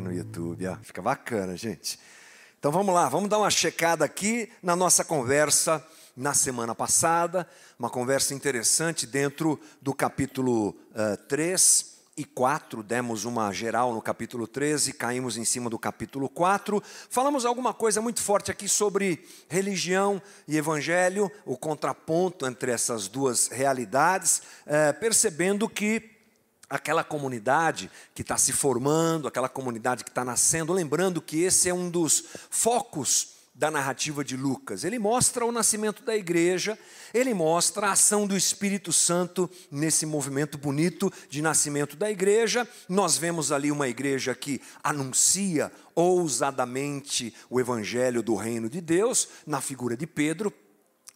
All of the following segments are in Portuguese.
no YouTube, ó. fica bacana, gente. Então vamos lá, vamos dar uma checada aqui na nossa conversa na semana passada, uma conversa interessante dentro do capítulo uh, eh, 3 e 4, demos uma geral no capítulo 13, caímos em cima do capítulo 4. Falamos alguma coisa muito forte aqui sobre religião e evangelho, o contraponto entre essas duas realidades, é, percebendo que aquela comunidade que está se formando, aquela comunidade que está nascendo, lembrando que esse é um dos focos da narrativa de Lucas. Ele mostra o nascimento da igreja, ele mostra a ação do Espírito Santo nesse movimento bonito de nascimento da igreja. Nós vemos ali uma igreja que anuncia ousadamente o evangelho do reino de Deus, na figura de Pedro.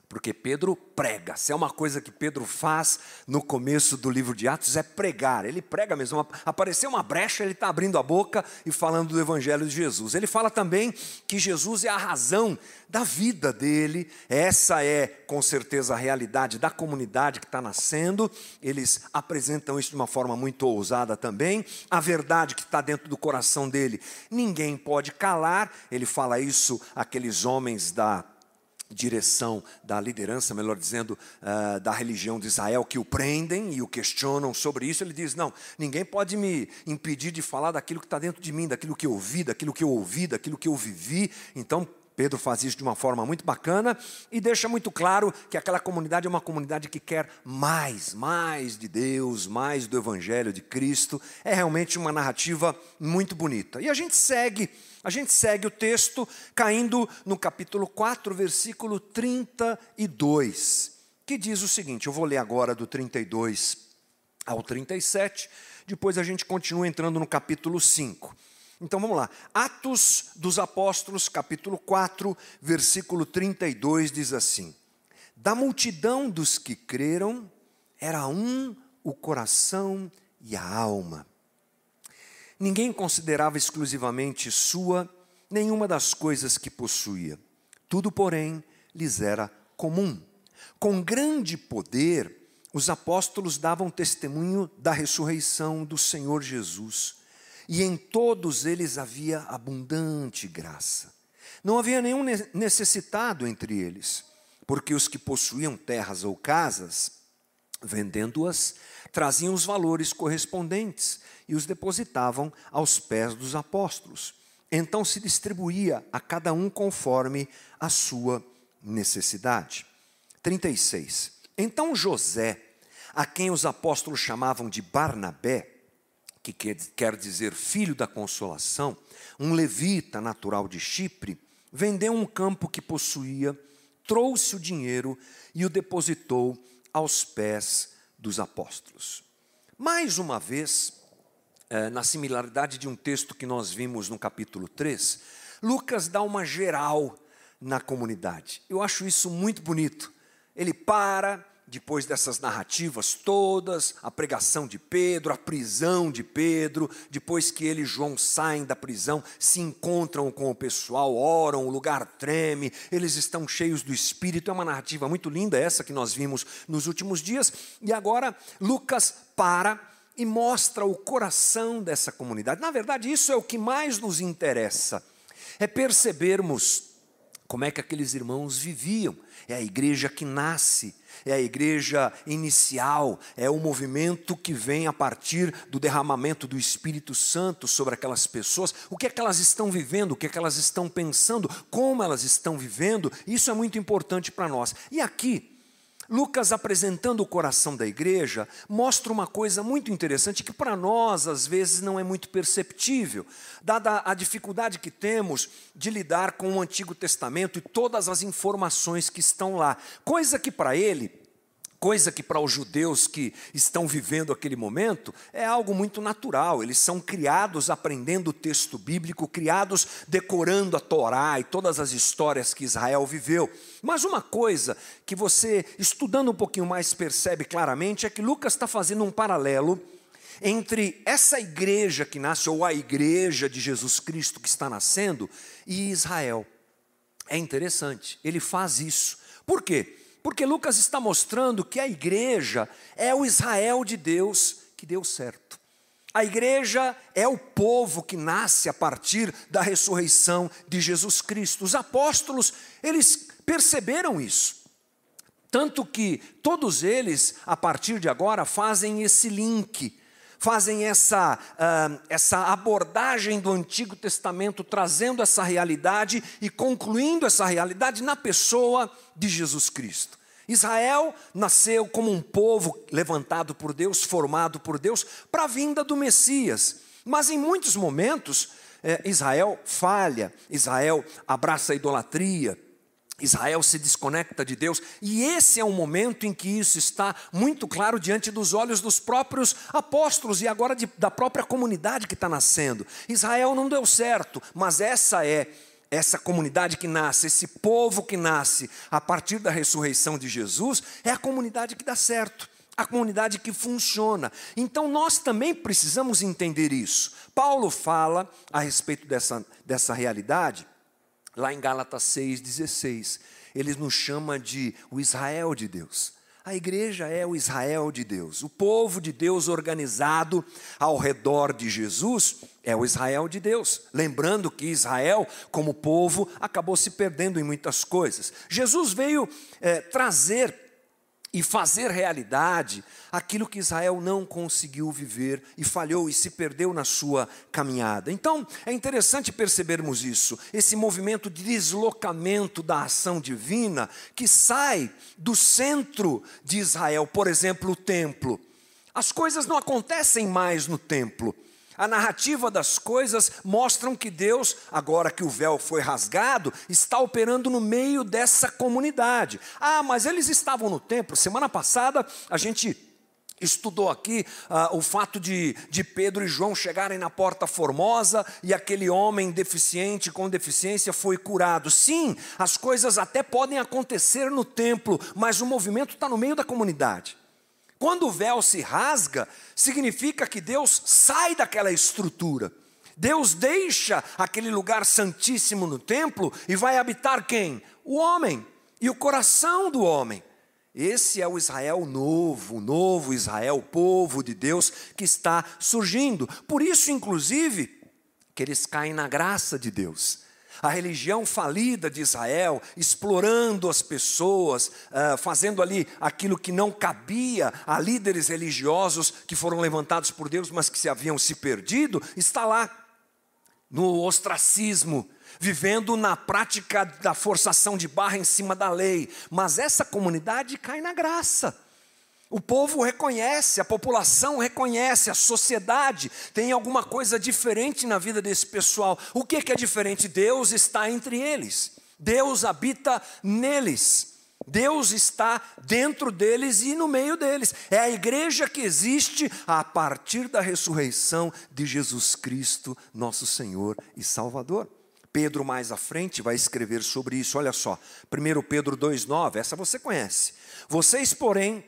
Porque Pedro prega. Se é uma coisa que Pedro faz no começo do livro de Atos, é pregar. Ele prega mesmo. Apareceu uma brecha, ele está abrindo a boca e falando do Evangelho de Jesus. Ele fala também que Jesus é a razão da vida dele. Essa é, com certeza, a realidade da comunidade que está nascendo. Eles apresentam isso de uma forma muito ousada também. A verdade que está dentro do coração dele, ninguém pode calar. Ele fala isso àqueles homens da direção da liderança, melhor dizendo, uh, da religião de Israel, que o prendem e o questionam sobre isso, ele diz: Não, ninguém pode me impedir de falar daquilo que está dentro de mim, daquilo que eu ouvi, daquilo que eu ouvi, daquilo que eu vivi. Então, Pedro faz isso de uma forma muito bacana e deixa muito claro que aquela comunidade é uma comunidade que quer mais, mais de Deus, mais do Evangelho de Cristo. É realmente uma narrativa muito bonita. E a gente segue a gente segue o texto caindo no capítulo 4, versículo 32, que diz o seguinte: eu vou ler agora do 32 ao 37, depois a gente continua entrando no capítulo 5. Então vamos lá. Atos dos Apóstolos, capítulo 4, versículo 32 diz assim: Da multidão dos que creram, era um o coração e a alma. Ninguém considerava exclusivamente sua nenhuma das coisas que possuía. Tudo, porém, lhes era comum. Com grande poder, os apóstolos davam testemunho da ressurreição do Senhor Jesus, e em todos eles havia abundante graça. Não havia nenhum necessitado entre eles, porque os que possuíam terras ou casas, vendendo-as, traziam os valores correspondentes e os depositavam aos pés dos apóstolos. Então se distribuía a cada um conforme a sua necessidade. 36. Então José, a quem os apóstolos chamavam de Barnabé, que quer dizer filho da consolação, um levita natural de Chipre, vendeu um campo que possuía, trouxe o dinheiro e o depositou aos pés dos apóstolos. Mais uma vez, é, na similaridade de um texto que nós vimos no capítulo 3, Lucas dá uma geral na comunidade. Eu acho isso muito bonito. Ele para, depois dessas narrativas todas, a pregação de Pedro, a prisão de Pedro, depois que ele e João saem da prisão, se encontram com o pessoal, oram, o lugar treme, eles estão cheios do Espírito. É uma narrativa muito linda essa que nós vimos nos últimos dias. E agora Lucas para e mostra o coração dessa comunidade. Na verdade, isso é o que mais nos interessa, é percebermos como é que aqueles irmãos viviam. É a igreja que nasce, é a igreja inicial, é o movimento que vem a partir do derramamento do Espírito Santo sobre aquelas pessoas. O que é que elas estão vivendo, o que é que elas estão pensando, como elas estão vivendo, isso é muito importante para nós. E aqui, Lucas, apresentando o coração da igreja, mostra uma coisa muito interessante que para nós, às vezes, não é muito perceptível, dada a dificuldade que temos de lidar com o Antigo Testamento e todas as informações que estão lá. Coisa que para ele coisa que para os judeus que estão vivendo aquele momento é algo muito natural. Eles são criados aprendendo o texto bíblico, criados decorando a Torá e todas as histórias que Israel viveu. Mas uma coisa que você, estudando um pouquinho mais, percebe claramente é que Lucas está fazendo um paralelo entre essa igreja que nasce, ou a igreja de Jesus Cristo que está nascendo, e Israel. É interessante, ele faz isso. Por quê? Porque Lucas está mostrando que a igreja é o Israel de Deus que deu certo. A igreja é o povo que nasce a partir da ressurreição de Jesus Cristo. Os apóstolos, eles perceberam isso. Tanto que todos eles, a partir de agora, fazem esse link, fazem essa, uh, essa abordagem do Antigo Testamento, trazendo essa realidade e concluindo essa realidade na pessoa de Jesus Cristo. Israel nasceu como um povo levantado por Deus, formado por Deus, para a vinda do Messias. Mas em muitos momentos, é, Israel falha, Israel abraça a idolatria, Israel se desconecta de Deus, e esse é um momento em que isso está muito claro diante dos olhos dos próprios apóstolos e agora de, da própria comunidade que está nascendo. Israel não deu certo, mas essa é essa comunidade que nasce, esse povo que nasce a partir da ressurreição de Jesus, é a comunidade que dá certo, a comunidade que funciona. Então nós também precisamos entender isso. Paulo fala a respeito dessa, dessa realidade, lá em Gálatas 6,16. Ele nos chama de o Israel de Deus. A igreja é o Israel de Deus, o povo de Deus organizado ao redor de Jesus é o Israel de Deus. Lembrando que Israel, como povo, acabou se perdendo em muitas coisas. Jesus veio é, trazer e fazer realidade aquilo que Israel não conseguiu viver e falhou e se perdeu na sua caminhada. Então, é interessante percebermos isso, esse movimento de deslocamento da ação divina que sai do centro de Israel, por exemplo, o templo. As coisas não acontecem mais no templo. A narrativa das coisas mostram que Deus, agora que o véu foi rasgado, está operando no meio dessa comunidade. Ah, mas eles estavam no templo. Semana passada a gente estudou aqui ah, o fato de, de Pedro e João chegarem na porta formosa e aquele homem deficiente com deficiência foi curado. Sim, as coisas até podem acontecer no templo, mas o movimento está no meio da comunidade. Quando o véu se rasga, significa que Deus sai daquela estrutura. Deus deixa aquele lugar santíssimo no templo e vai habitar quem? O homem e o coração do homem. Esse é o Israel novo, o novo Israel, o povo de Deus que está surgindo. Por isso, inclusive, que eles caem na graça de Deus a religião falida de Israel, explorando as pessoas, uh, fazendo ali aquilo que não cabia a líderes religiosos que foram levantados por Deus, mas que se haviam se perdido, está lá no ostracismo, vivendo na prática da forçação de barra em cima da lei. Mas essa comunidade cai na graça. O povo reconhece, a população reconhece, a sociedade tem alguma coisa diferente na vida desse pessoal. O que é diferente? Deus está entre eles, Deus habita neles. Deus está dentro deles e no meio deles. É a igreja que existe a partir da ressurreição de Jesus Cristo, nosso Senhor e Salvador. Pedro, mais à frente, vai escrever sobre isso. Olha só, 1 Pedro 2,9, essa você conhece. Vocês, porém,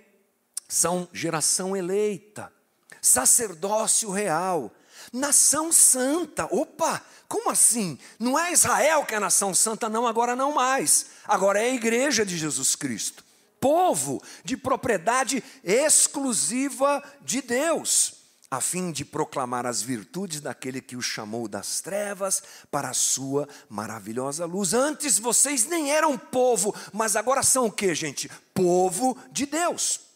são geração eleita, sacerdócio real, nação santa. Opa, como assim? Não é Israel que é nação santa, não, agora não mais. Agora é a igreja de Jesus Cristo. Povo de propriedade exclusiva de Deus, a fim de proclamar as virtudes daquele que o chamou das trevas para a sua maravilhosa luz. Antes vocês nem eram povo, mas agora são o que, gente? Povo de Deus.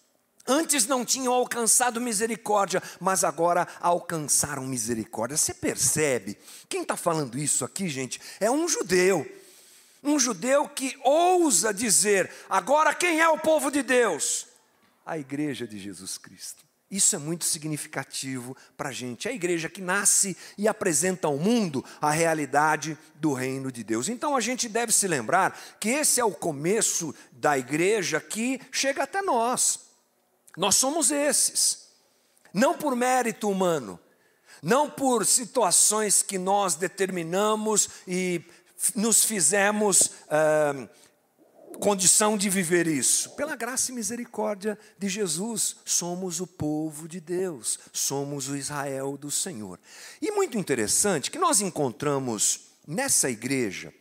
Antes não tinham alcançado misericórdia, mas agora alcançaram misericórdia. Você percebe? Quem está falando isso aqui, gente, é um judeu. Um judeu que ousa dizer: agora quem é o povo de Deus? A igreja de Jesus Cristo. Isso é muito significativo para a gente. A igreja que nasce e apresenta ao mundo a realidade do reino de Deus. Então a gente deve se lembrar que esse é o começo da igreja que chega até nós. Nós somos esses. Não por mérito humano, não por situações que nós determinamos e nos fizemos ah, condição de viver isso. Pela graça e misericórdia de Jesus, somos o povo de Deus, somos o Israel do Senhor. E muito interessante que nós encontramos nessa igreja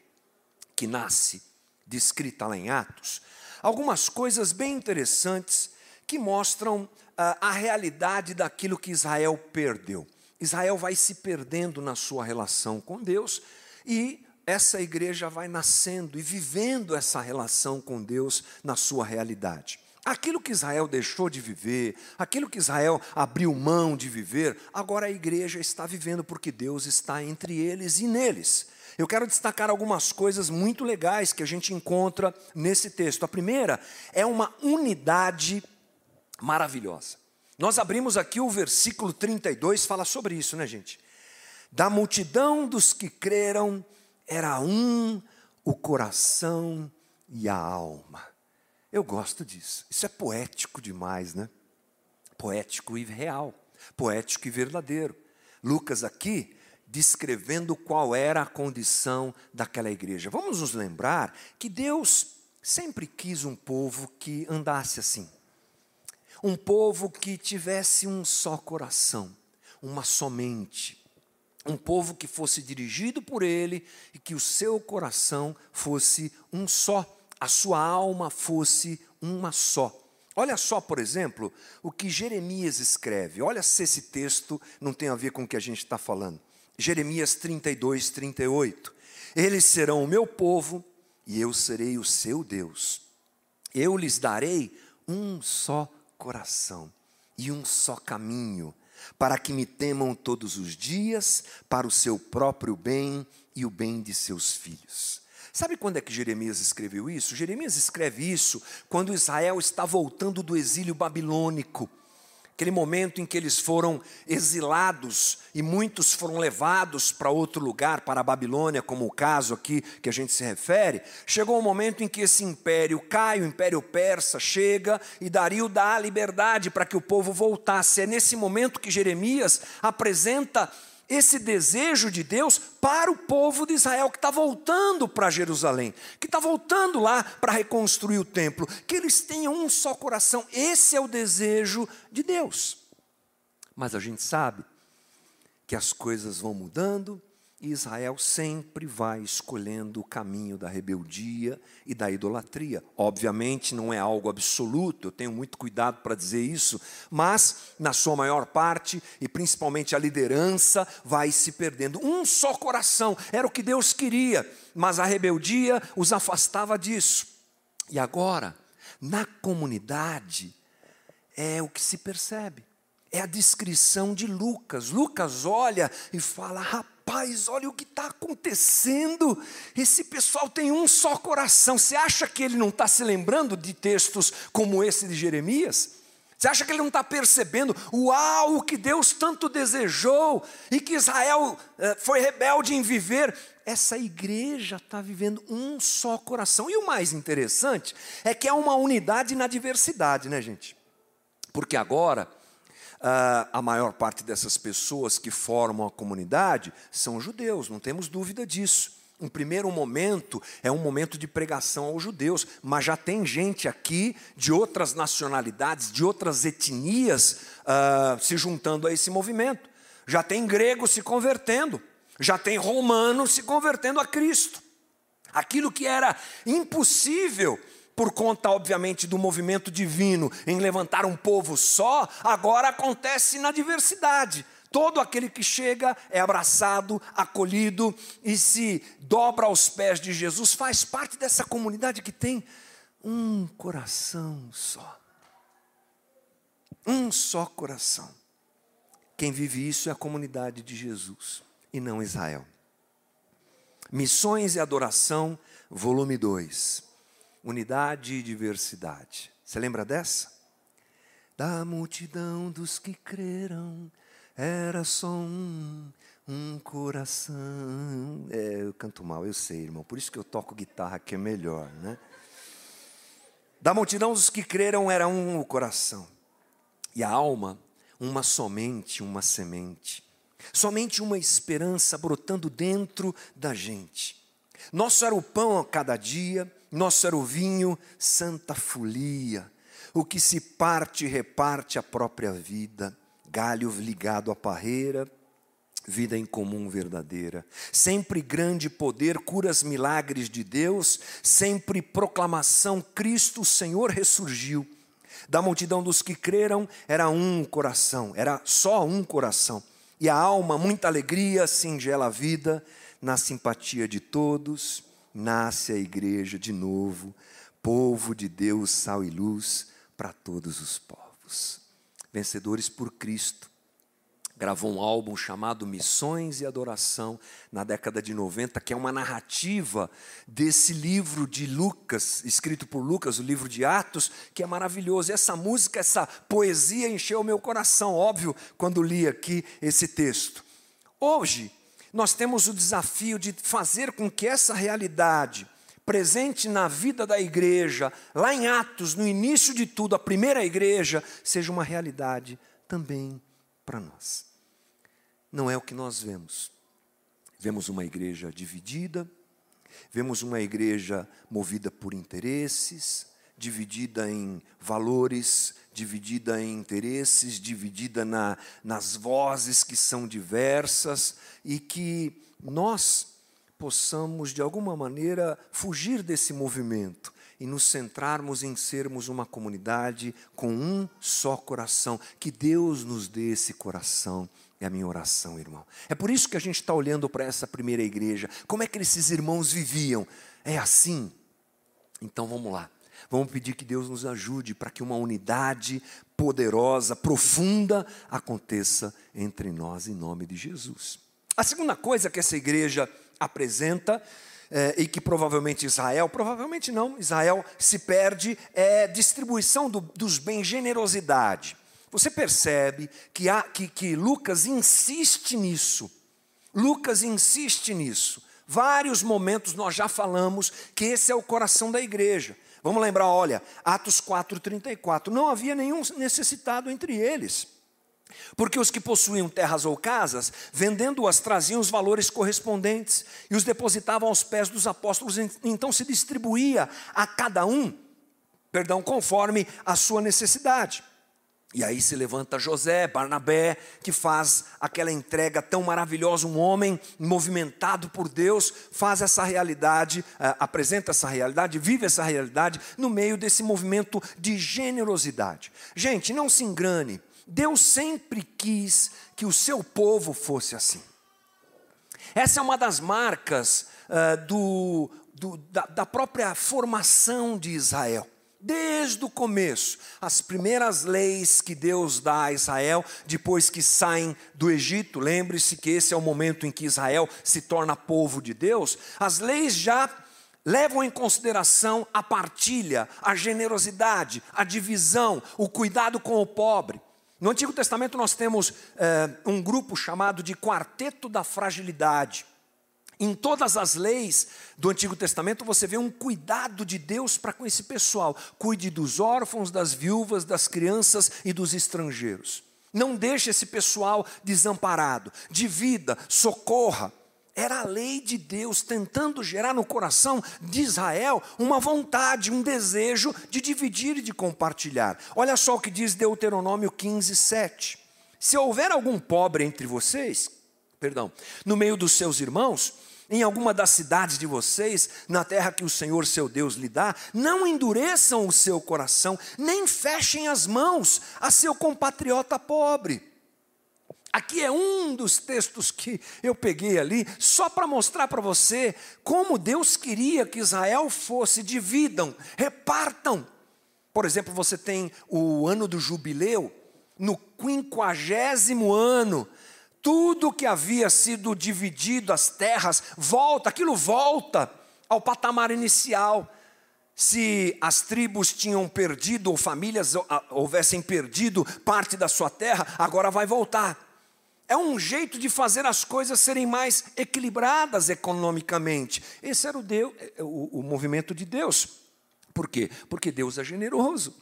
que nasce, descrita lá em Atos, algumas coisas bem interessantes que mostram uh, a realidade daquilo que Israel perdeu. Israel vai se perdendo na sua relação com Deus e essa igreja vai nascendo e vivendo essa relação com Deus na sua realidade. Aquilo que Israel deixou de viver, aquilo que Israel abriu mão de viver, agora a igreja está vivendo porque Deus está entre eles e neles. Eu quero destacar algumas coisas muito legais que a gente encontra nesse texto. A primeira é uma unidade maravilhosa. Nós abrimos aqui o versículo 32, fala sobre isso, né, gente? Da multidão dos que creram, era um o coração e a alma. Eu gosto disso. Isso é poético demais, né? Poético e real, poético e verdadeiro. Lucas aqui descrevendo qual era a condição daquela igreja. Vamos nos lembrar que Deus sempre quis um povo que andasse assim. Um povo que tivesse um só coração, uma só mente, um povo que fosse dirigido por ele e que o seu coração fosse um só, a sua alma fosse uma só. Olha só, por exemplo, o que Jeremias escreve. Olha se esse texto não tem a ver com o que a gente está falando. Jeremias 32, 38. Eles serão o meu povo e eu serei o seu Deus. Eu lhes darei um só coração e um só caminho para que me temam todos os dias, para o seu próprio bem e o bem de seus filhos. Sabe quando é que Jeremias escreveu isso? Jeremias escreve isso quando Israel está voltando do exílio babilônico aquele momento em que eles foram exilados e muitos foram levados para outro lugar, para a Babilônia, como o caso aqui que a gente se refere, chegou um momento em que esse império cai, o império persa chega e Dario dá a liberdade para que o povo voltasse. É nesse momento que Jeremias apresenta esse desejo de Deus para o povo de Israel que está voltando para Jerusalém, que está voltando lá para reconstruir o templo, que eles tenham um só coração. Esse é o desejo de Deus. Mas a gente sabe que as coisas vão mudando, Israel sempre vai escolhendo o caminho da rebeldia e da idolatria. Obviamente não é algo absoluto, eu tenho muito cuidado para dizer isso, mas na sua maior parte, e principalmente a liderança, vai se perdendo. Um só coração era o que Deus queria, mas a rebeldia os afastava disso. E agora, na comunidade, é o que se percebe. É a descrição de Lucas. Lucas olha e fala: rapaz rapaz, olha o que está acontecendo. Esse pessoal tem um só coração. Você acha que ele não está se lembrando de textos como esse de Jeremias? Você acha que ele não está percebendo, uau, o que Deus tanto desejou e que Israel eh, foi rebelde em viver? Essa igreja está vivendo um só coração. E o mais interessante é que é uma unidade na diversidade, né, gente? Porque agora Uh, a maior parte dessas pessoas que formam a comunidade são judeus, não temos dúvida disso. Um primeiro momento é um momento de pregação aos judeus, mas já tem gente aqui de outras nacionalidades, de outras etnias, uh, se juntando a esse movimento. Já tem grego se convertendo, já tem romano se convertendo a Cristo. Aquilo que era impossível por conta, obviamente, do movimento divino em levantar um povo só, agora acontece na diversidade. Todo aquele que chega é abraçado, acolhido e se dobra aos pés de Jesus, faz parte dessa comunidade que tem um coração só. Um só coração. Quem vive isso é a comunidade de Jesus e não Israel. Missões e Adoração, volume 2 unidade e diversidade. Você lembra dessa? Da multidão dos que creram, era só um, um coração. É, eu canto mal, eu sei, irmão, por isso que eu toco guitarra que é melhor, né? Da multidão dos que creram era um o coração, e a alma, uma somente, uma semente, somente uma esperança brotando dentro da gente. Nosso era o pão a cada dia, nosso era o vinho, santa folia. O que se parte, reparte a própria vida. Galho ligado à parreira, vida em comum verdadeira. Sempre grande poder, curas, milagres de Deus. Sempre proclamação: Cristo, Senhor, ressurgiu. Da multidão dos que creram, era um coração, era só um coração. e a alma muita alegria, singela vida, na simpatia de todos, nasce a igreja de novo, povo de Deus, sal e luz para todos os povos. Vencedores por Cristo, gravou um álbum chamado Missões e Adoração na década de 90, que é uma narrativa desse livro de Lucas, escrito por Lucas, o livro de Atos, que é maravilhoso. E essa música, essa poesia encheu meu coração, óbvio, quando li aqui esse texto. Hoje, nós temos o desafio de fazer com que essa realidade presente na vida da igreja, lá em Atos, no início de tudo, a primeira igreja, seja uma realidade também para nós não é o que nós vemos. Vemos uma igreja dividida, vemos uma igreja movida por interesses, dividida em valores, dividida em interesses, dividida na, nas vozes que são diversas e que nós possamos, de alguma maneira, fugir desse movimento e nos centrarmos em sermos uma comunidade com um só coração. Que Deus nos dê esse coração é a minha oração, irmão. É por isso que a gente está olhando para essa primeira igreja. Como é que esses irmãos viviam? É assim? Então vamos lá. Vamos pedir que Deus nos ajude para que uma unidade poderosa, profunda, aconteça entre nós, em nome de Jesus. A segunda coisa que essa igreja apresenta, é, e que provavelmente Israel, provavelmente não, Israel se perde, é distribuição do, dos bens, generosidade. Você percebe que, há, que, que Lucas insiste nisso. Lucas insiste nisso. Vários momentos nós já falamos que esse é o coração da igreja. Vamos lembrar, olha, Atos 4,34. Não havia nenhum necessitado entre eles. Porque os que possuíam terras ou casas, vendendo-as, traziam os valores correspondentes e os depositavam aos pés dos apóstolos, então se distribuía a cada um, perdão, conforme a sua necessidade. E aí se levanta José, Barnabé, que faz aquela entrega tão maravilhosa, um homem movimentado por Deus, faz essa realidade, uh, apresenta essa realidade, vive essa realidade no meio desse movimento de generosidade. Gente, não se engane, Deus sempre quis que o seu povo fosse assim. Essa é uma das marcas uh, do, do, da, da própria formação de Israel desde o começo, as primeiras leis que Deus dá a Israel, depois que saem do Egito, lembre-se que esse é o momento em que Israel se torna povo de Deus, as leis já levam em consideração a partilha, a generosidade, a divisão, o cuidado com o pobre. No Antigo Testamento nós temos é, um grupo chamado de Quarteto da Fragilidade. Em todas as leis do Antigo Testamento você vê um cuidado de Deus para com esse pessoal. Cuide dos órfãos, das viúvas, das crianças e dos estrangeiros. Não deixe esse pessoal desamparado. Divida, socorra. Era a lei de Deus tentando gerar no coração de Israel uma vontade, um desejo de dividir e de compartilhar. Olha só o que diz Deuteronômio 15, 7. Se houver algum pobre entre vocês, perdão, no meio dos seus irmãos, em alguma das cidades de vocês, na terra que o Senhor seu Deus lhe dá, não endureçam o seu coração, nem fechem as mãos a seu compatriota pobre. Aqui é um dos textos que eu peguei ali, só para mostrar para você como Deus queria que Israel fosse, dividam, repartam. Por exemplo, você tem o ano do jubileu, no quinquagésimo ano, tudo que havia sido dividido, as terras, volta, aquilo volta ao patamar inicial. Se as tribos tinham perdido, ou famílias houvessem perdido parte da sua terra, agora vai voltar. É um jeito de fazer as coisas serem mais equilibradas economicamente. Esse era o, Deus, o, o movimento de Deus. Por quê? Porque Deus é generoso.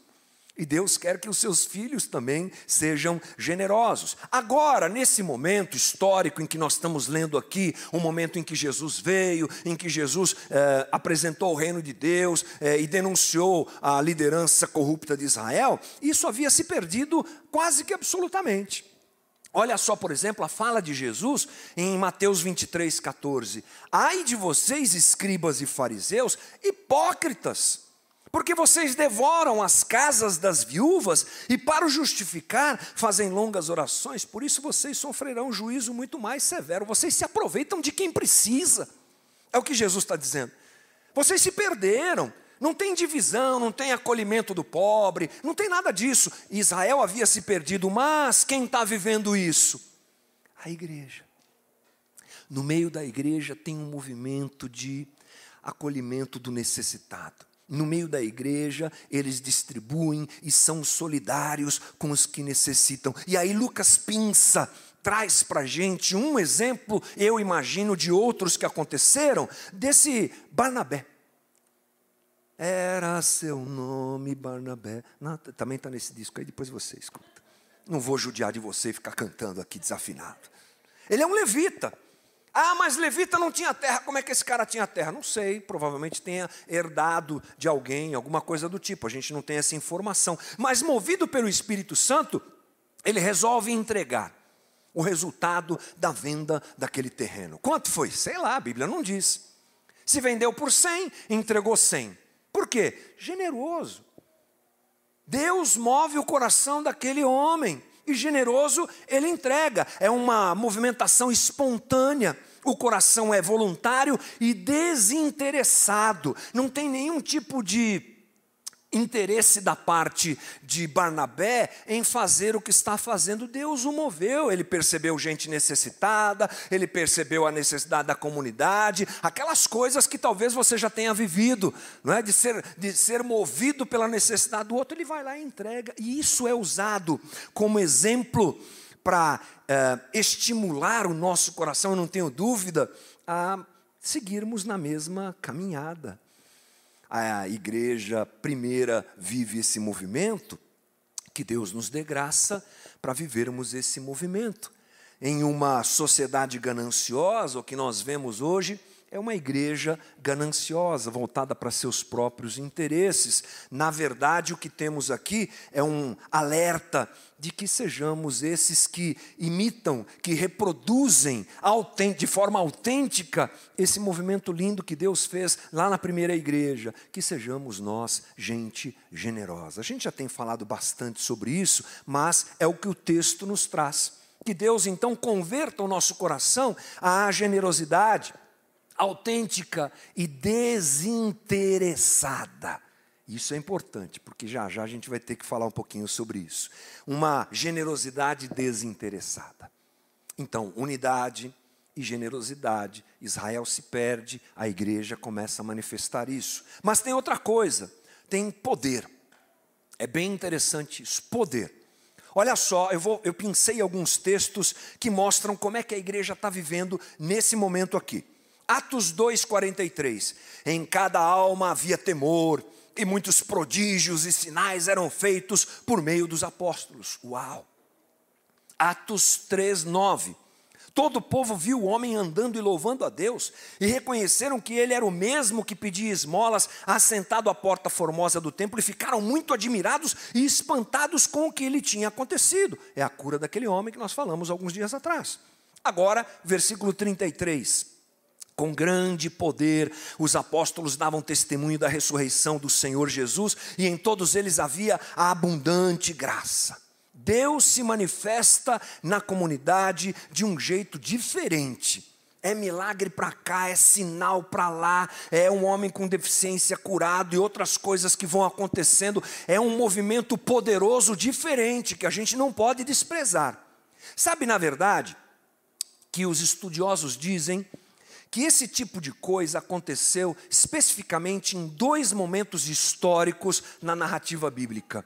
E Deus quer que os seus filhos também sejam generosos. Agora, nesse momento histórico em que nós estamos lendo aqui, um momento em que Jesus veio, em que Jesus eh, apresentou o reino de Deus eh, e denunciou a liderança corrupta de Israel, isso havia se perdido quase que absolutamente. Olha só, por exemplo, a fala de Jesus em Mateus 23, 14: Ai de vocês, escribas e fariseus, hipócritas! Porque vocês devoram as casas das viúvas e, para o justificar, fazem longas orações, por isso vocês sofrerão juízo muito mais severo. Vocês se aproveitam de quem precisa. É o que Jesus está dizendo. Vocês se perderam. Não tem divisão, não tem acolhimento do pobre, não tem nada disso. Israel havia se perdido, mas quem está vivendo isso? A igreja. No meio da igreja tem um movimento de acolhimento do necessitado. No meio da igreja, eles distribuem e são solidários com os que necessitam. E aí Lucas pinça traz para a gente um exemplo, eu imagino, de outros que aconteceram, desse Barnabé. Era seu nome, Barnabé. Não, também está nesse disco aí, depois você escuta. Não vou judiar de você e ficar cantando aqui desafinado. Ele é um levita. Ah, mas levita não tinha terra. Como é que esse cara tinha terra? Não sei. Provavelmente tenha herdado de alguém, alguma coisa do tipo. A gente não tem essa informação. Mas movido pelo Espírito Santo, ele resolve entregar o resultado da venda daquele terreno. Quanto foi? Sei lá, a Bíblia não diz. Se vendeu por 100, entregou 100. Por quê? Generoso. Deus move o coração daquele homem e generoso ele entrega. É uma movimentação espontânea. O coração é voluntário e desinteressado. Não tem nenhum tipo de interesse da parte de Barnabé em fazer o que está fazendo, Deus o moveu. Ele percebeu gente necessitada, ele percebeu a necessidade da comunidade, aquelas coisas que talvez você já tenha vivido, não é? De ser, de ser movido pela necessidade do outro, ele vai lá e entrega. E isso é usado como exemplo para é, estimular o nosso coração, eu não tenho dúvida, a seguirmos na mesma caminhada a igreja primeira vive esse movimento, que Deus nos dê graça para vivermos esse movimento. Em uma sociedade gananciosa, o que nós vemos hoje é uma igreja gananciosa, voltada para seus próprios interesses. Na verdade, o que temos aqui é um alerta de que sejamos esses que imitam, que reproduzem de forma autêntica esse movimento lindo que Deus fez lá na primeira igreja, que sejamos nós gente generosa. A gente já tem falado bastante sobre isso, mas é o que o texto nos traz. Que Deus então converta o nosso coração à generosidade autêntica e desinteressada. Isso é importante, porque já já a gente vai ter que falar um pouquinho sobre isso. Uma generosidade desinteressada. Então, unidade e generosidade. Israel se perde, a igreja começa a manifestar isso. Mas tem outra coisa, tem poder. É bem interessante isso, poder. Olha só, eu, vou, eu pensei alguns textos que mostram como é que a igreja está vivendo nesse momento aqui. Atos 2,43. Em cada alma havia temor, e muitos prodígios e sinais eram feitos por meio dos apóstolos. Uau! Atos 3,9. Todo o povo viu o homem andando e louvando a Deus, e reconheceram que ele era o mesmo que pedia esmolas, assentado à porta formosa do templo, e ficaram muito admirados e espantados com o que lhe tinha acontecido. É a cura daquele homem que nós falamos alguns dias atrás. Agora, versículo 33. Com grande poder, os apóstolos davam testemunho da ressurreição do Senhor Jesus, e em todos eles havia a abundante graça. Deus se manifesta na comunidade de um jeito diferente. É milagre para cá, é sinal para lá, é um homem com deficiência curado e outras coisas que vão acontecendo. É um movimento poderoso, diferente, que a gente não pode desprezar. Sabe, na verdade, que os estudiosos dizem que esse tipo de coisa aconteceu especificamente em dois momentos históricos na narrativa bíblica.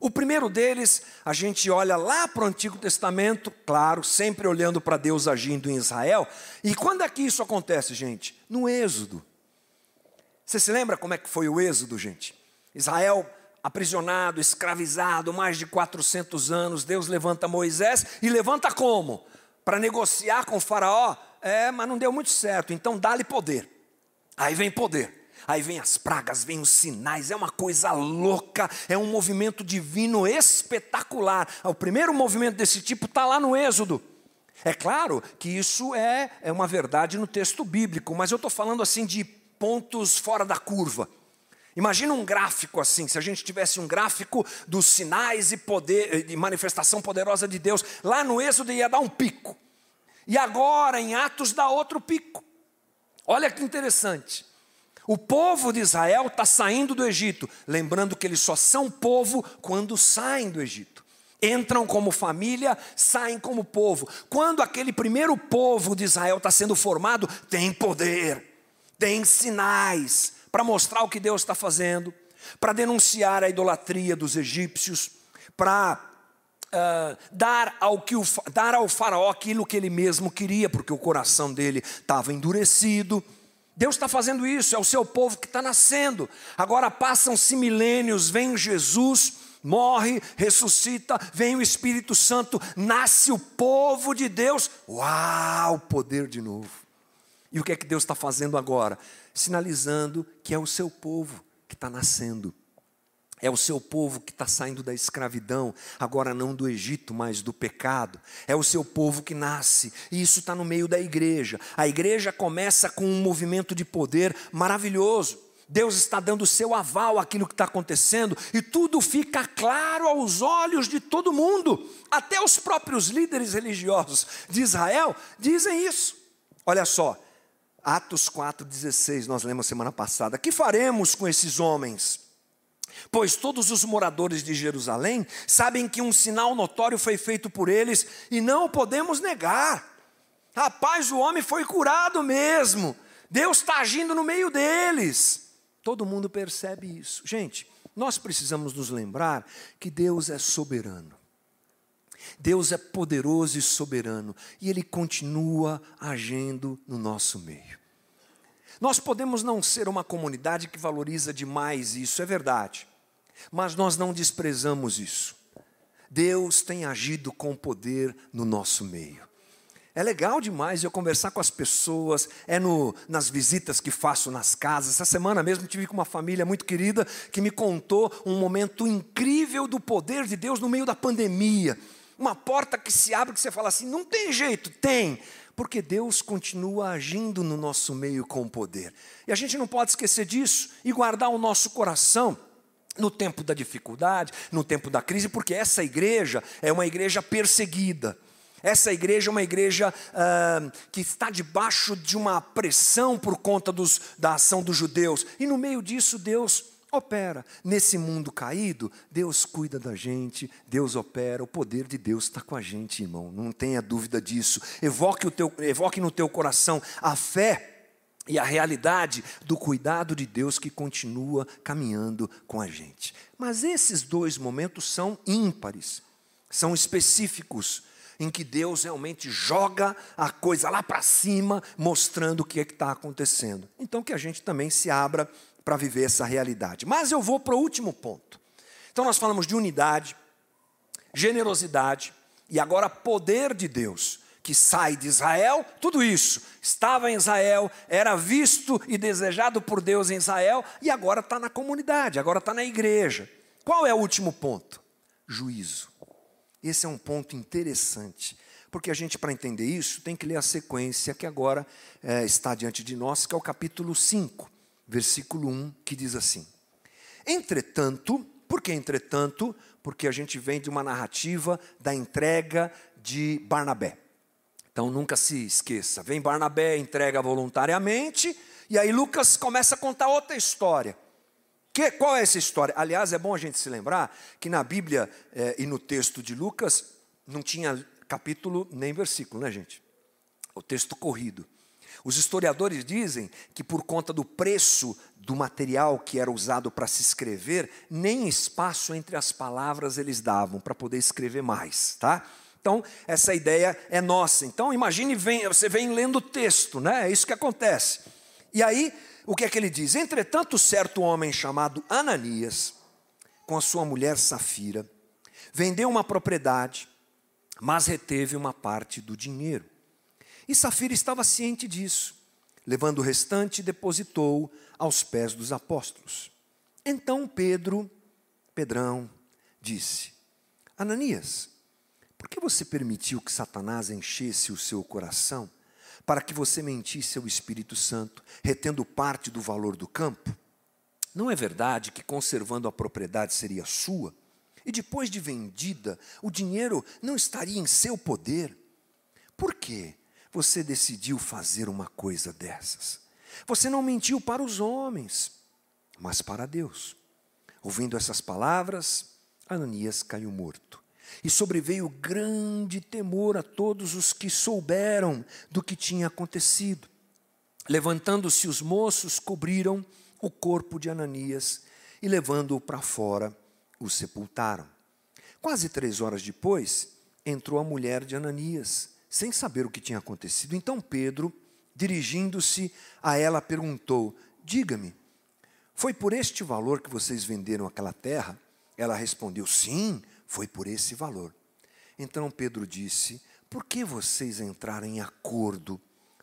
O primeiro deles, a gente olha lá para o Antigo Testamento, claro, sempre olhando para Deus agindo em Israel. E quando é que isso acontece, gente? No Êxodo. Você se lembra como é que foi o Êxodo, gente? Israel aprisionado, escravizado, mais de 400 anos. Deus levanta Moisés e levanta como? Para negociar com o Faraó é, mas não deu muito certo, então dá-lhe poder. Aí vem poder. Aí vem as pragas, vem os sinais, é uma coisa louca, é um movimento divino espetacular. O primeiro movimento desse tipo está lá no Êxodo. É claro que isso é, é uma verdade no texto bíblico, mas eu estou falando assim de pontos fora da curva. Imagina um gráfico assim, se a gente tivesse um gráfico dos sinais e poder de manifestação poderosa de Deus, lá no Êxodo ia dar um pico. E agora em Atos dá outro pico. Olha que interessante. O povo de Israel está saindo do Egito, lembrando que eles só são povo quando saem do Egito. Entram como família, saem como povo. Quando aquele primeiro povo de Israel está sendo formado, tem poder, tem sinais para mostrar o que Deus está fazendo, para denunciar a idolatria dos egípcios, para uh, dar, ao que o, dar ao faraó aquilo que ele mesmo queria, porque o coração dele estava endurecido. Deus está fazendo isso, é o seu povo que está nascendo. Agora passam-se milênios, vem Jesus, morre, ressuscita, vem o Espírito Santo, nasce o povo de Deus. Uau, poder de novo. E o que é que Deus está fazendo agora? Sinalizando que é o seu povo que está nascendo. É o seu povo que está saindo da escravidão, agora não do Egito, mas do pecado. É o seu povo que nasce, e isso está no meio da igreja. A igreja começa com um movimento de poder maravilhoso. Deus está dando o seu aval àquilo que está acontecendo, e tudo fica claro aos olhos de todo mundo. Até os próprios líderes religiosos de Israel dizem isso. Olha só, Atos 4,16, nós lemos semana passada. Que faremos com esses homens? Pois todos os moradores de Jerusalém sabem que um sinal notório foi feito por eles e não o podemos negar. Rapaz, o homem foi curado mesmo. Deus está agindo no meio deles. Todo mundo percebe isso. Gente, nós precisamos nos lembrar que Deus é soberano. Deus é poderoso e soberano e Ele continua agindo no nosso meio. Nós podemos não ser uma comunidade que valoriza demais isso, é verdade, mas nós não desprezamos isso. Deus tem agido com poder no nosso meio. É legal demais eu conversar com as pessoas, é no, nas visitas que faço nas casas. Essa semana mesmo tive com uma família muito querida que me contou um momento incrível do poder de Deus no meio da pandemia. Uma porta que se abre que você fala assim: não tem jeito, tem porque Deus continua agindo no nosso meio com poder. E a gente não pode esquecer disso e guardar o nosso coração no tempo da dificuldade, no tempo da crise, porque essa igreja é uma igreja perseguida. Essa igreja é uma igreja ah, que está debaixo de uma pressão por conta dos, da ação dos judeus. E no meio disso, Deus opera. Nesse mundo caído, Deus cuida da gente, Deus opera, o poder de Deus está com a gente, irmão, não tenha dúvida disso. Evoque, o teu, evoque no teu coração a fé e a realidade do cuidado de Deus que continua caminhando com a gente. Mas esses dois momentos são ímpares, são específicos, em que Deus realmente joga a coisa lá para cima, mostrando o que é está acontecendo. Então, que a gente também se abra para viver essa realidade. Mas eu vou para o último ponto. Então nós falamos de unidade, generosidade e agora poder de Deus, que sai de Israel, tudo isso estava em Israel, era visto e desejado por Deus em Israel e agora está na comunidade, agora está na igreja. Qual é o último ponto? Juízo. Esse é um ponto interessante, porque a gente, para entender isso, tem que ler a sequência que agora é, está diante de nós, que é o capítulo 5 versículo 1, que diz assim: Entretanto, por que entretanto? Porque a gente vem de uma narrativa da entrega de Barnabé. Então nunca se esqueça, vem Barnabé, entrega voluntariamente, e aí Lucas começa a contar outra história. Que, qual é essa história? Aliás, é bom a gente se lembrar que na Bíblia é, e no texto de Lucas não tinha capítulo nem versículo, né, gente? O texto corrido. Os historiadores dizem que, por conta do preço do material que era usado para se escrever, nem espaço entre as palavras eles davam para poder escrever mais, tá? Então, essa ideia é nossa. Então, imagine, vem, você vem lendo o texto, né? É isso que acontece. E aí, o que é que ele diz? Entretanto, certo homem chamado Ananias, com a sua mulher Safira, vendeu uma propriedade, mas reteve uma parte do dinheiro. E Safira estava ciente disso. Levando o restante, depositou aos pés dos apóstolos. Então Pedro, Pedrão, disse: Ananias, por que você permitiu que Satanás enchesse o seu coração para que você mentisse ao Espírito Santo, retendo parte do valor do campo? Não é verdade que conservando a propriedade seria sua? E depois de vendida, o dinheiro não estaria em seu poder? Por que você decidiu fazer uma coisa dessas? Você não mentiu para os homens, mas para Deus. Ouvindo essas palavras, Ananias caiu morto. E sobreveio grande temor a todos os que souberam do que tinha acontecido. Levantando-se os moços, cobriram o corpo de Ananias e, levando-o para fora, o sepultaram. Quase três horas depois, entrou a mulher de Ananias, sem saber o que tinha acontecido. Então Pedro, dirigindo-se a ela, perguntou: Diga-me, foi por este valor que vocês venderam aquela terra? Ela respondeu: Sim, foi por esse valor. Então Pedro disse: Por que vocês entraram em acordo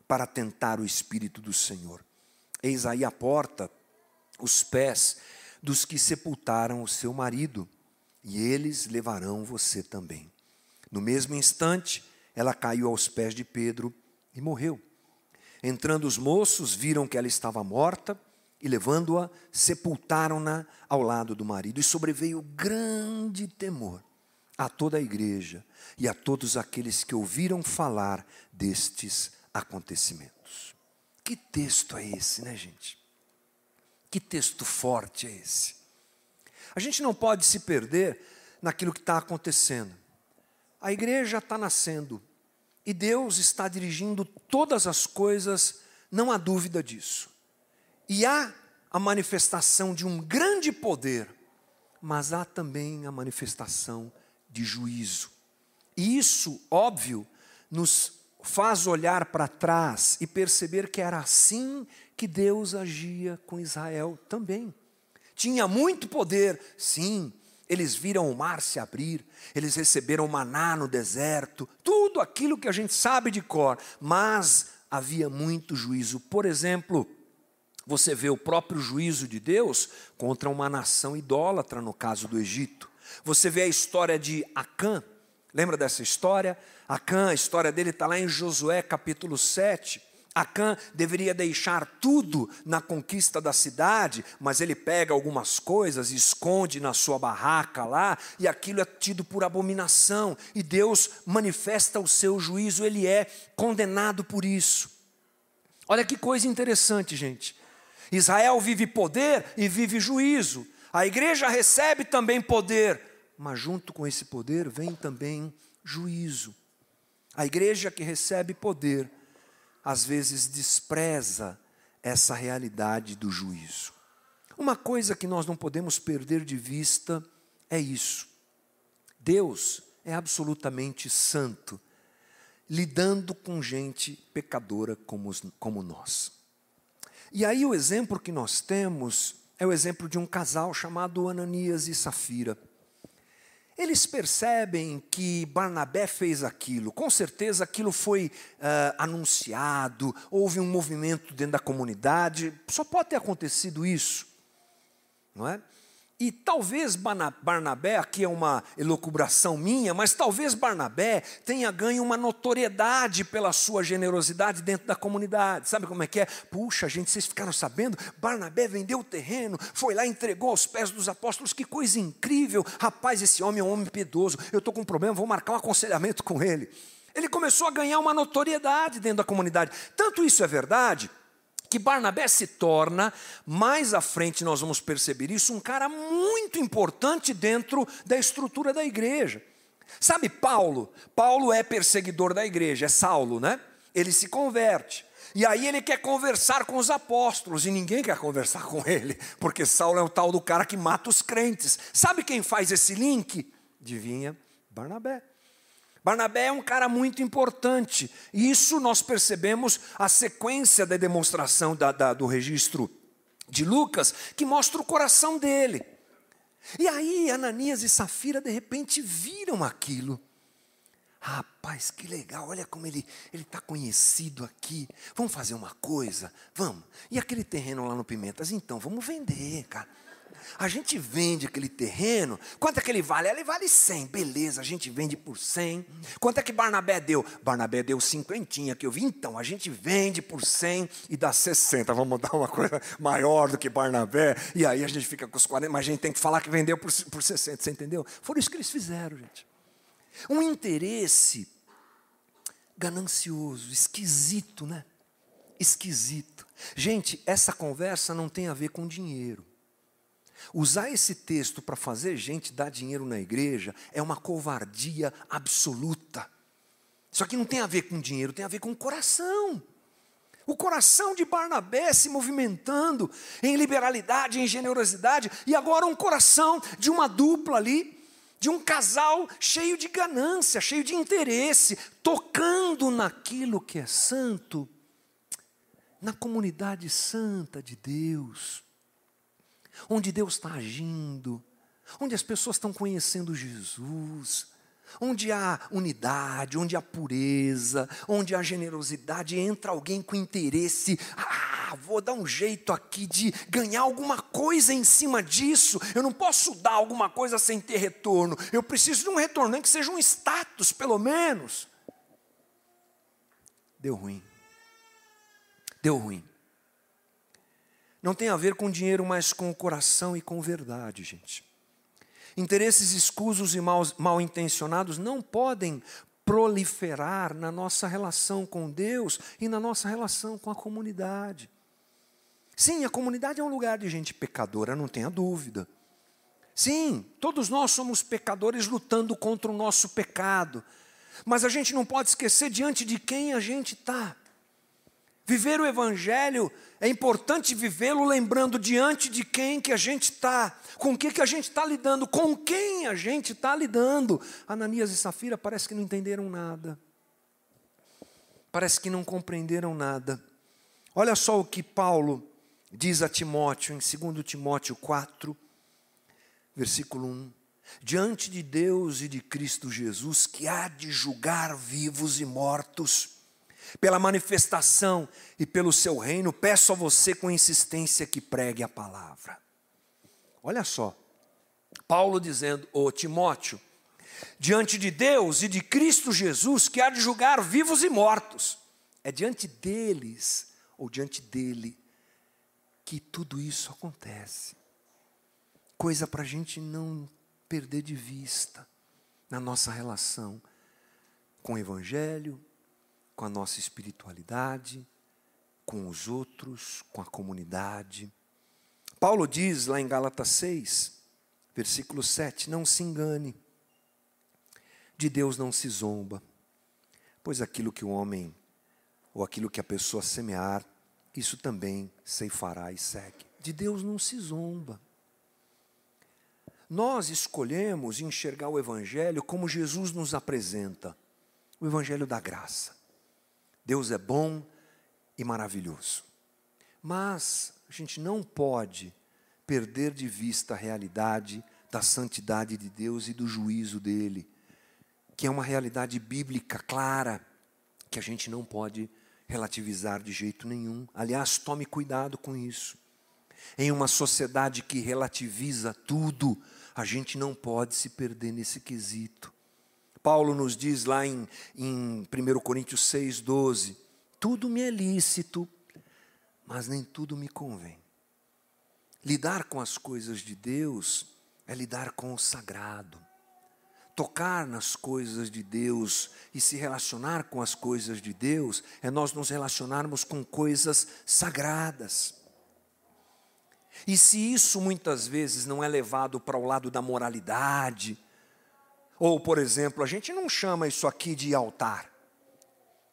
para tentar o Espírito do Senhor? Eis aí a porta, os pés dos que sepultaram o seu marido, e eles levarão você também. No mesmo instante, ela caiu aos pés de Pedro e morreu. Entrando os moços, viram que ela estava morta e, levando-a, sepultaram-na ao lado do marido. E sobreveio grande temor a toda a igreja e a todos aqueles que ouviram falar destes acontecimentos. Que texto é esse, né, gente? Que texto forte é esse? A gente não pode se perder naquilo que está acontecendo. A igreja está nascendo e Deus está dirigindo todas as coisas, não há dúvida disso. E há a manifestação de um grande poder, mas há também a manifestação de juízo. E isso, óbvio, nos faz olhar para trás e perceber que era assim que Deus agia com Israel também. Tinha muito poder, sim. Eles viram o mar se abrir, eles receberam maná no deserto, tudo aquilo que a gente sabe de cor, mas havia muito juízo. Por exemplo, você vê o próprio juízo de Deus contra uma nação idólatra, no caso do Egito. Você vê a história de Acã, lembra dessa história? Acã, a história dele está lá em Josué capítulo 7. Acã deveria deixar tudo na conquista da cidade, mas ele pega algumas coisas e esconde na sua barraca lá, e aquilo é tido por abominação, e Deus manifesta o seu juízo, ele é condenado por isso. Olha que coisa interessante, gente. Israel vive poder e vive juízo. A igreja recebe também poder, mas junto com esse poder vem também juízo. A igreja que recebe poder, às vezes despreza essa realidade do juízo. Uma coisa que nós não podemos perder de vista é isso. Deus é absolutamente santo, lidando com gente pecadora como, como nós. E aí o exemplo que nós temos é o exemplo de um casal chamado Ananias e Safira. Eles percebem que Barnabé fez aquilo, com certeza aquilo foi uh, anunciado, houve um movimento dentro da comunidade, só pode ter acontecido isso, não é? E talvez Barnabé, aqui é uma elucubração minha, mas talvez Barnabé tenha ganho uma notoriedade pela sua generosidade dentro da comunidade. Sabe como é que é? Puxa, gente, vocês ficaram sabendo? Barnabé vendeu o terreno, foi lá entregou aos pés dos apóstolos. Que coisa incrível! Rapaz, esse homem é um homem piedoso. Eu estou com um problema, vou marcar um aconselhamento com ele. Ele começou a ganhar uma notoriedade dentro da comunidade. Tanto isso é verdade que Barnabé se torna, mais à frente nós vamos perceber isso, um cara muito importante dentro da estrutura da igreja. Sabe Paulo? Paulo é perseguidor da igreja, é Saulo, né? Ele se converte. E aí ele quer conversar com os apóstolos e ninguém quer conversar com ele, porque Saulo é o tal do cara que mata os crentes. Sabe quem faz esse link? Adivinha? Barnabé. Barnabé é um cara muito importante, e isso nós percebemos a sequência da demonstração da, da, do registro de Lucas, que mostra o coração dele. E aí, Ananias e Safira de repente viram aquilo. Rapaz, que legal, olha como ele está conhecido aqui. Vamos fazer uma coisa? Vamos. E aquele terreno lá no Pimentas? Então, vamos vender, cara. A gente vende aquele terreno, quanto é que ele vale? Ele vale 100, beleza, a gente vende por 100. Quanto é que Barnabé deu? Barnabé deu cinquentinha, que eu vi, então, a gente vende por 100 e dá 60, vamos dar uma coisa maior do que Barnabé, e aí a gente fica com os 40, mas a gente tem que falar que vendeu por, por 60, você entendeu? Foi isso que eles fizeram, gente. Um interesse ganancioso, esquisito, né? Esquisito. Gente, essa conversa não tem a ver com dinheiro. Usar esse texto para fazer gente dar dinheiro na igreja é uma covardia absoluta. Isso aqui não tem a ver com dinheiro, tem a ver com o coração. O coração de Barnabé se movimentando em liberalidade, em generosidade, e agora um coração de uma dupla ali, de um casal cheio de ganância, cheio de interesse, tocando naquilo que é santo na comunidade santa de Deus, onde Deus está agindo, onde as pessoas estão conhecendo Jesus, onde há unidade, onde há pureza, onde há generosidade, entra alguém com interesse, ah, vou dar um jeito aqui de ganhar alguma coisa em cima disso, eu não posso dar alguma coisa sem ter retorno, eu preciso de um retorno, nem que seja um status, pelo menos. Deu ruim. Deu ruim. Não tem a ver com dinheiro, mas com o coração e com verdade, gente. Interesses escusos e mal, mal intencionados não podem proliferar na nossa relação com Deus e na nossa relação com a comunidade. Sim, a comunidade é um lugar de gente pecadora, não tenha dúvida. Sim, todos nós somos pecadores lutando contra o nosso pecado. Mas a gente não pode esquecer diante de quem a gente está. Viver o Evangelho é importante vivê-lo lembrando diante de quem que a gente está, com o que, que a gente está lidando, com quem a gente está lidando. Ananias e Safira parece que não entenderam nada, parece que não compreenderam nada. Olha só o que Paulo diz a Timóteo, em 2 Timóteo 4, versículo 1. Diante de Deus e de Cristo Jesus, que há de julgar vivos e mortos, pela manifestação e pelo seu reino, peço a você com insistência que pregue a palavra. Olha só, Paulo dizendo, ô Timóteo, diante de Deus e de Cristo Jesus, que há de julgar vivos e mortos, é diante deles ou diante dele que tudo isso acontece. Coisa para a gente não perder de vista na nossa relação com o Evangelho, com a nossa espiritualidade, com os outros, com a comunidade. Paulo diz lá em Gálatas 6, versículo 7: Não se engane, de Deus não se zomba, pois aquilo que o homem, ou aquilo que a pessoa semear, isso também ceifará e segue. De Deus não se zomba. Nós escolhemos enxergar o Evangelho como Jesus nos apresenta o Evangelho da graça. Deus é bom e maravilhoso. Mas a gente não pode perder de vista a realidade da santidade de Deus e do juízo dele, que é uma realidade bíblica clara, que a gente não pode relativizar de jeito nenhum. Aliás, tome cuidado com isso. Em uma sociedade que relativiza tudo, a gente não pode se perder nesse quesito. Paulo nos diz lá em, em 1 Coríntios 6, 12: tudo me é lícito, mas nem tudo me convém. Lidar com as coisas de Deus é lidar com o sagrado. Tocar nas coisas de Deus e se relacionar com as coisas de Deus é nós nos relacionarmos com coisas sagradas. E se isso muitas vezes não é levado para o lado da moralidade, ou, por exemplo, a gente não chama isso aqui de altar.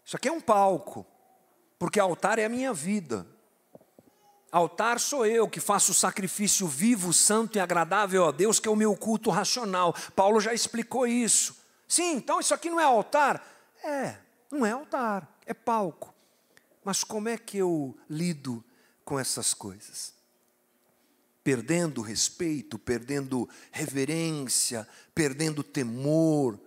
Isso aqui é um palco, porque altar é a minha vida. Altar sou eu que faço o sacrifício vivo, santo e agradável a Deus, que é o meu culto racional. Paulo já explicou isso. Sim, então isso aqui não é altar? É, não é altar, é palco. Mas como é que eu lido com essas coisas? Perdendo respeito, perdendo reverência, perdendo temor.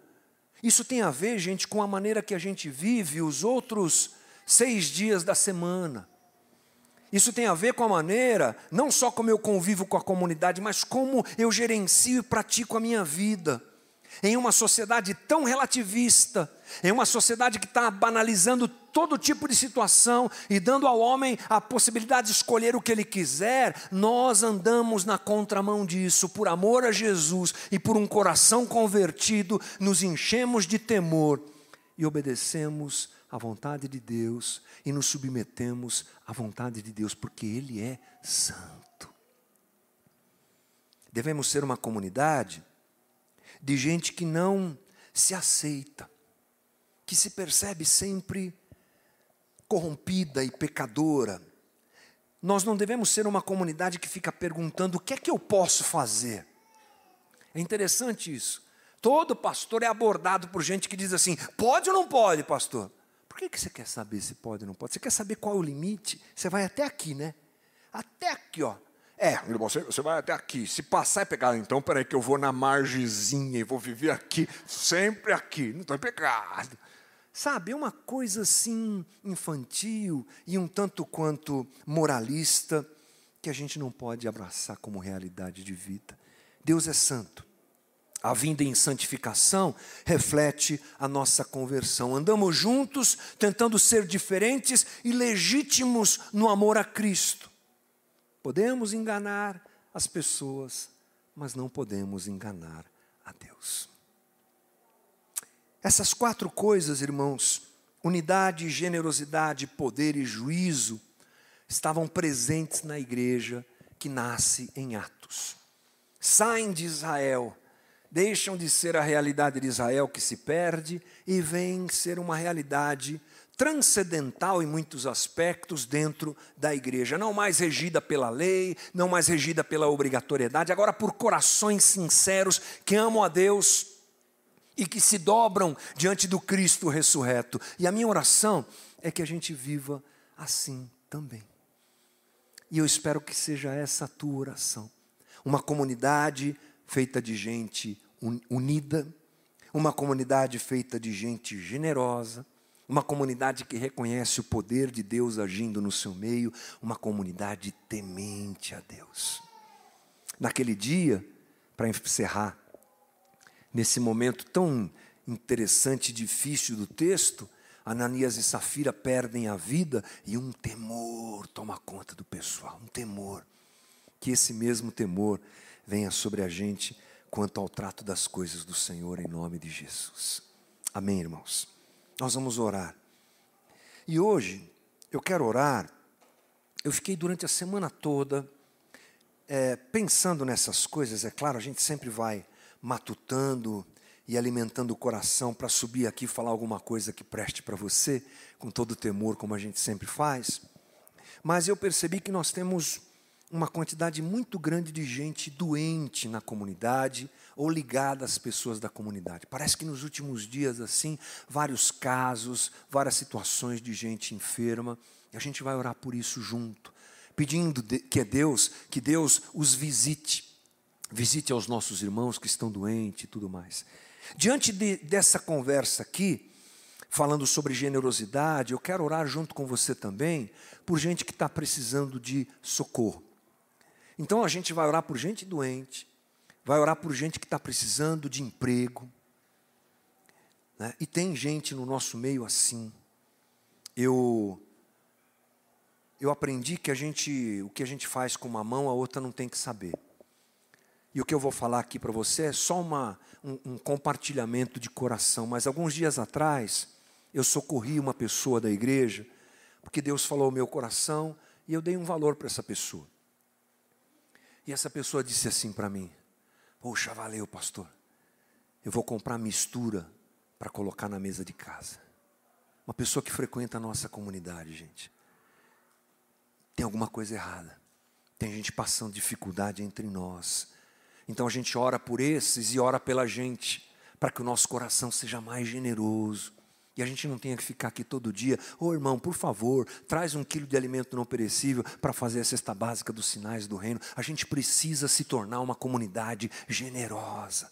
Isso tem a ver, gente, com a maneira que a gente vive os outros seis dias da semana. Isso tem a ver com a maneira, não só como eu convivo com a comunidade, mas como eu gerencio e pratico a minha vida. Em uma sociedade tão relativista, em uma sociedade que está banalizando todo tipo de situação e dando ao homem a possibilidade de escolher o que ele quiser, nós andamos na contramão disso, por amor a Jesus e por um coração convertido, nos enchemos de temor e obedecemos à vontade de Deus e nos submetemos à vontade de Deus, porque Ele é santo. Devemos ser uma comunidade de gente que não se aceita, que se percebe sempre corrompida e pecadora. Nós não devemos ser uma comunidade que fica perguntando o que é que eu posso fazer. É interessante isso. Todo pastor é abordado por gente que diz assim: pode ou não pode, pastor? Por que, que você quer saber se pode ou não pode? Você quer saber qual é o limite? Você vai até aqui, né? Até aqui, ó. É, você, você vai até aqui. Se passar é pecado, então peraí que eu vou na margezinha e vou viver aqui, sempre aqui. Não estou em pecado. Sabe, é uma coisa assim infantil e um tanto quanto moralista que a gente não pode abraçar como realidade de vida. Deus é santo. A vinda em santificação reflete a nossa conversão. Andamos juntos, tentando ser diferentes e legítimos no amor a Cristo. Podemos enganar as pessoas, mas não podemos enganar a Deus. Essas quatro coisas, irmãos, unidade, generosidade, poder e juízo, estavam presentes na igreja que nasce em Atos. Saem de Israel, deixam de ser a realidade de Israel que se perde e vêm ser uma realidade transcendental em muitos aspectos dentro da igreja, não mais regida pela lei, não mais regida pela obrigatoriedade, agora por corações sinceros que amam a Deus e que se dobram diante do Cristo ressurreto. E a minha oração é que a gente viva assim também. E eu espero que seja essa a tua oração. Uma comunidade feita de gente unida, uma comunidade feita de gente generosa, uma comunidade que reconhece o poder de Deus agindo no seu meio, uma comunidade temente a Deus. Naquele dia, para encerrar, nesse momento tão interessante e difícil do texto, Ananias e Safira perdem a vida e um temor toma conta do pessoal, um temor. Que esse mesmo temor venha sobre a gente quanto ao trato das coisas do Senhor em nome de Jesus. Amém, irmãos. Nós vamos orar. E hoje, eu quero orar. Eu fiquei durante a semana toda é, pensando nessas coisas. É claro, a gente sempre vai matutando e alimentando o coração para subir aqui e falar alguma coisa que preste para você, com todo temor, como a gente sempre faz. Mas eu percebi que nós temos uma quantidade muito grande de gente doente na comunidade ou ligada às pessoas da comunidade. Parece que nos últimos dias, assim, vários casos, várias situações de gente enferma, e a gente vai orar por isso junto, pedindo que é Deus, que Deus os visite, visite aos nossos irmãos que estão doentes e tudo mais. Diante de, dessa conversa aqui, falando sobre generosidade, eu quero orar junto com você também por gente que está precisando de socorro. Então a gente vai orar por gente doente, vai orar por gente que está precisando de emprego. Né? E tem gente no nosso meio assim. Eu eu aprendi que a gente, o que a gente faz com uma mão, a outra não tem que saber. E o que eu vou falar aqui para você é só uma, um, um compartilhamento de coração. Mas alguns dias atrás, eu socorri uma pessoa da igreja, porque Deus falou ao meu coração e eu dei um valor para essa pessoa. E essa pessoa disse assim para mim: Poxa, valeu, pastor. Eu vou comprar mistura para colocar na mesa de casa. Uma pessoa que frequenta a nossa comunidade, gente. Tem alguma coisa errada. Tem gente passando dificuldade entre nós. Então a gente ora por esses e ora pela gente, para que o nosso coração seja mais generoso, e a gente não tenha que ficar aqui todo dia, ô oh, irmão, por favor, traz um quilo de alimento não perecível para fazer a cesta básica dos sinais do reino. A gente precisa se tornar uma comunidade generosa.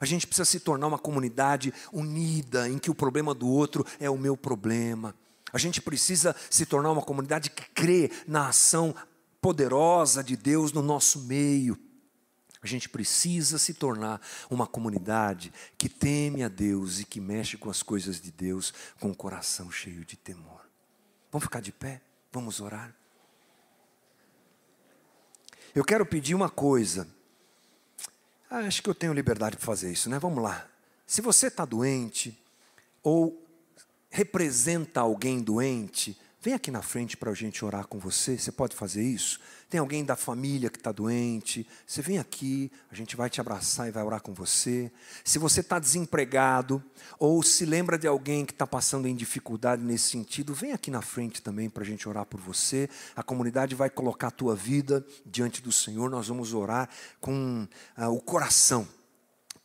A gente precisa se tornar uma comunidade unida, em que o problema do outro é o meu problema. A gente precisa se tornar uma comunidade que crê na ação poderosa de Deus no nosso meio. A gente precisa se tornar uma comunidade que teme a Deus e que mexe com as coisas de Deus com o coração cheio de temor. Vamos ficar de pé? Vamos orar? Eu quero pedir uma coisa. Ah, acho que eu tenho liberdade para fazer isso, né? Vamos lá. Se você está doente ou representa alguém doente, Vem aqui na frente para a gente orar com você. Você pode fazer isso? Tem alguém da família que está doente? Você vem aqui, a gente vai te abraçar e vai orar com você. Se você está desempregado ou se lembra de alguém que está passando em dificuldade nesse sentido, vem aqui na frente também para a gente orar por você. A comunidade vai colocar a tua vida diante do Senhor. Nós vamos orar com uh, o coração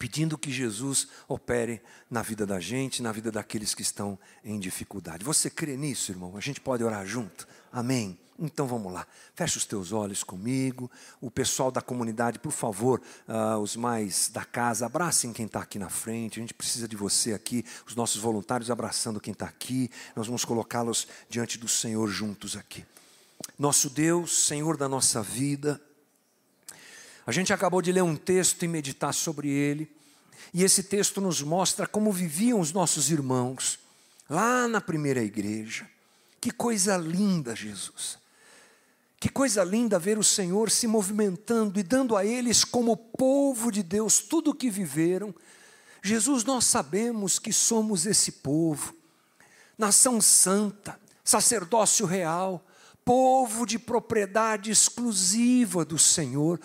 pedindo que Jesus opere na vida da gente, na vida daqueles que estão em dificuldade. Você crê nisso, irmão? A gente pode orar junto? Amém. Então vamos lá, fecha os teus olhos comigo. O pessoal da comunidade, por favor, uh, os mais da casa, abracem quem está aqui na frente. A gente precisa de você aqui, os nossos voluntários abraçando quem está aqui. Nós vamos colocá-los diante do Senhor juntos aqui. Nosso Deus, Senhor da nossa vida, a gente acabou de ler um texto e meditar sobre ele, e esse texto nos mostra como viviam os nossos irmãos lá na primeira igreja. Que coisa linda, Jesus. Que coisa linda ver o Senhor se movimentando e dando a eles, como povo de Deus, tudo o que viveram. Jesus, nós sabemos que somos esse povo, nação santa, sacerdócio real, povo de propriedade exclusiva do Senhor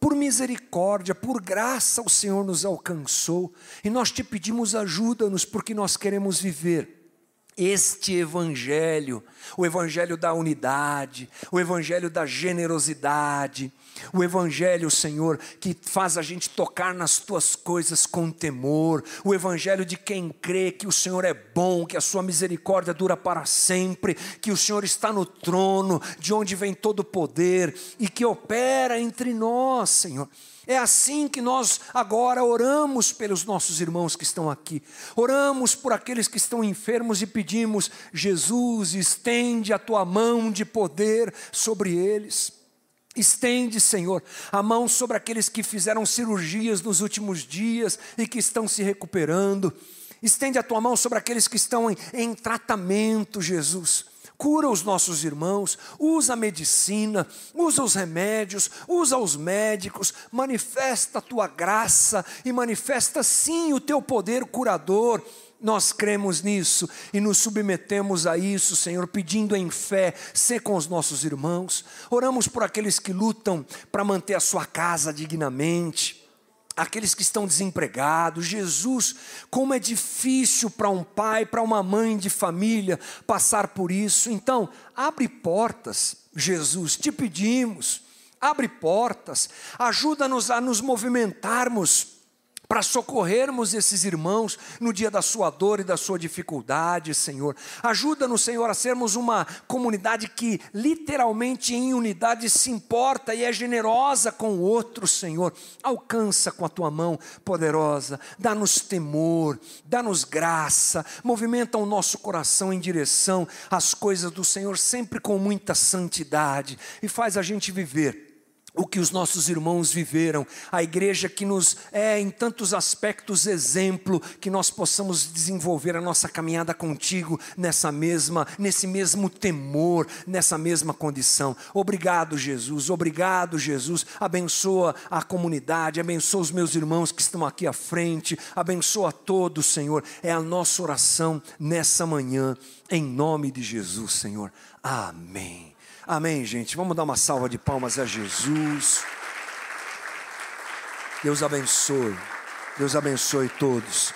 por misericórdia, por graça, o Senhor nos alcançou e nós te pedimos ajuda-nos porque nós queremos viver este evangelho, o evangelho da unidade, o evangelho da generosidade, o Evangelho, Senhor, que faz a gente tocar nas tuas coisas com temor. O Evangelho de quem crê que o Senhor é bom, que a sua misericórdia dura para sempre, que o Senhor está no trono, de onde vem todo o poder e que opera entre nós, Senhor. É assim que nós agora oramos pelos nossos irmãos que estão aqui. Oramos por aqueles que estão enfermos e pedimos: Jesus, estende a tua mão de poder sobre eles. Estende, Senhor, a mão sobre aqueles que fizeram cirurgias nos últimos dias e que estão se recuperando. Estende a tua mão sobre aqueles que estão em, em tratamento, Jesus. Cura os nossos irmãos, usa a medicina, usa os remédios, usa os médicos, manifesta a tua graça e manifesta sim o teu poder curador nós cremos nisso e nos submetemos a isso, Senhor, pedindo em fé, ser com os nossos irmãos. Oramos por aqueles que lutam para manter a sua casa dignamente aqueles que estão desempregados. Jesus, como é difícil para um pai, para uma mãe de família passar por isso. Então, abre portas, Jesus, te pedimos, abre portas, ajuda-nos a nos movimentarmos para socorrermos esses irmãos no dia da sua dor e da sua dificuldade, Senhor. Ajuda-nos, Senhor, a sermos uma comunidade que literalmente em unidade se importa e é generosa com o outro, Senhor. Alcança com a tua mão poderosa, dá-nos temor, dá-nos graça, movimenta o nosso coração em direção às coisas do Senhor, sempre com muita santidade e faz a gente viver o que os nossos irmãos viveram, a igreja que nos é em tantos aspectos exemplo, que nós possamos desenvolver a nossa caminhada contigo nessa mesma, nesse mesmo temor, nessa mesma condição. Obrigado, Jesus. Obrigado, Jesus. Abençoa a comunidade, abençoa os meus irmãos que estão aqui à frente, abençoa todos, Senhor. É a nossa oração nessa manhã, em nome de Jesus, Senhor. Amém. Amém, gente. Vamos dar uma salva de palmas a Jesus. Deus abençoe. Deus abençoe todos.